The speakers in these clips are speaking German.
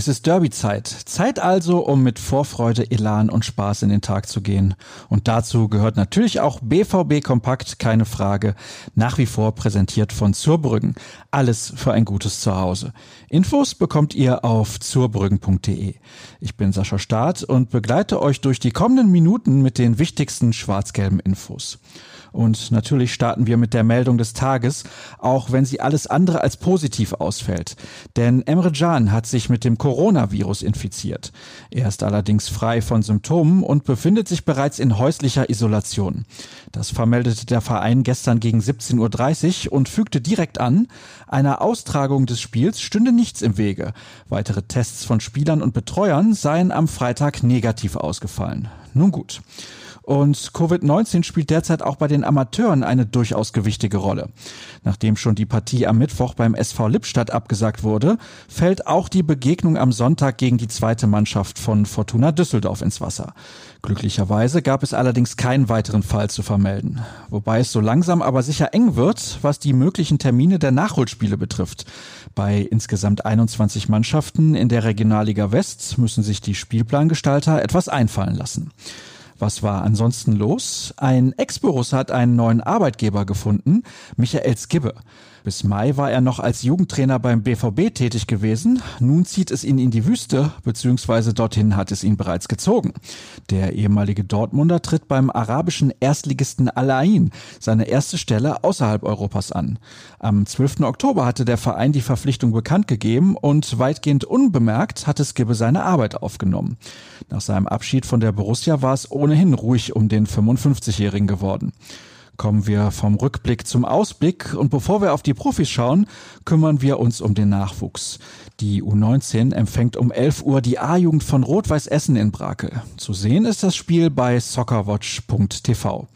Es ist Derby-Zeit. Zeit also, um mit Vorfreude, Elan und Spaß in den Tag zu gehen. Und dazu gehört natürlich auch BVB Kompakt, keine Frage. Nach wie vor präsentiert von Zurbrüggen. Alles für ein gutes Zuhause. Infos bekommt ihr auf zurbrüggen.de. Ich bin Sascha Staat und begleite euch durch die kommenden Minuten mit den wichtigsten schwarz-gelben Infos. Und natürlich starten wir mit der Meldung des Tages, auch wenn sie alles andere als positiv ausfällt. Denn Emre Can hat sich mit dem Coronavirus infiziert. Er ist allerdings frei von Symptomen und befindet sich bereits in häuslicher Isolation. Das vermeldete der Verein gestern gegen 17.30 Uhr und fügte direkt an, einer Austragung des Spiels stünde nichts im Wege. Weitere Tests von Spielern und Betreuern seien am Freitag negativ ausgefallen. Nun gut. Und Covid-19 spielt derzeit auch bei den Amateuren eine durchaus gewichtige Rolle. Nachdem schon die Partie am Mittwoch beim SV Lippstadt abgesagt wurde, fällt auch die Begegnung am Sonntag gegen die zweite Mannschaft von Fortuna Düsseldorf ins Wasser. Glücklicherweise gab es allerdings keinen weiteren Fall zu vermelden. Wobei es so langsam aber sicher eng wird, was die möglichen Termine der Nachholspiele betrifft. Bei insgesamt 21 Mannschaften in der Regionalliga West müssen sich die Spielplangestalter etwas einfallen lassen. Was war ansonsten los? Ein Ex-Boruss hat einen neuen Arbeitgeber gefunden, Michael Skibbe. Bis Mai war er noch als Jugendtrainer beim BVB tätig gewesen. Nun zieht es ihn in die Wüste, beziehungsweise dorthin hat es ihn bereits gezogen. Der ehemalige Dortmunder tritt beim arabischen Erstligisten Al Ain seine erste Stelle außerhalb Europas an. Am 12. Oktober hatte der Verein die Verpflichtung bekannt gegeben und weitgehend unbemerkt hatte Skibbe seine Arbeit aufgenommen. Nach seinem Abschied von der Borussia war es ohnehin ruhig um den 55-Jährigen geworden kommen wir vom Rückblick zum Ausblick und bevor wir auf die Profis schauen, kümmern wir uns um den Nachwuchs. Die U19 empfängt um 11 Uhr die A-Jugend von Rot-Weiß Essen in Brakel. Zu sehen ist das Spiel bei soccerwatch.tv.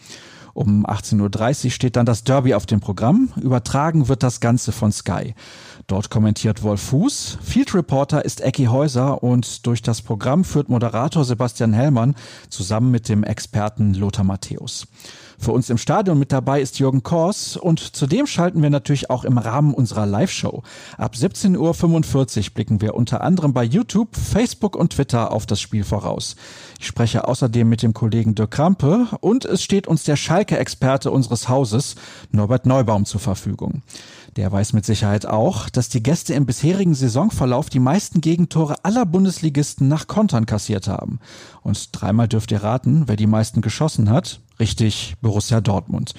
Um 18.30 Uhr steht dann das Derby auf dem Programm. Übertragen wird das Ganze von Sky. Dort kommentiert Wolf Fuß. Field Reporter ist Ecki Häuser und durch das Programm führt Moderator Sebastian Hellmann zusammen mit dem Experten Lothar Matthäus. Für uns im Stadion mit dabei ist Jürgen Kors und zudem schalten wir natürlich auch im Rahmen unserer Live-Show. Ab 17.45 Uhr blicken wir unter anderem bei YouTube, Facebook und Twitter auf das Spiel voraus. Ich spreche außerdem mit dem Kollegen Dirk Krampe und es steht uns der Schalke-Experte unseres Hauses, Norbert Neubaum, zur Verfügung. Der weiß mit Sicherheit auch, dass die Gäste im bisherigen Saisonverlauf die meisten Gegentore aller Bundesligisten nach Kontern kassiert haben. Und dreimal dürft ihr raten, wer die meisten geschossen hat. Richtig, Borussia Dortmund.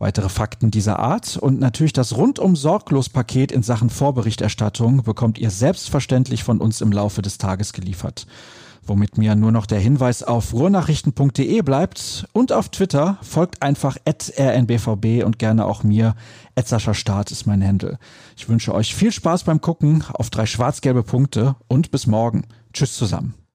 Weitere Fakten dieser Art und natürlich das rundum sorglos Paket in Sachen Vorberichterstattung bekommt ihr selbstverständlich von uns im Laufe des Tages geliefert womit mir nur noch der Hinweis auf ruhrnachrichten.de bleibt und auf Twitter folgt einfach rnbvb und gerne auch mir. Sascha Start ist mein Händel. Ich wünsche euch viel Spaß beim Gucken auf drei schwarz-gelbe Punkte und bis morgen. Tschüss zusammen.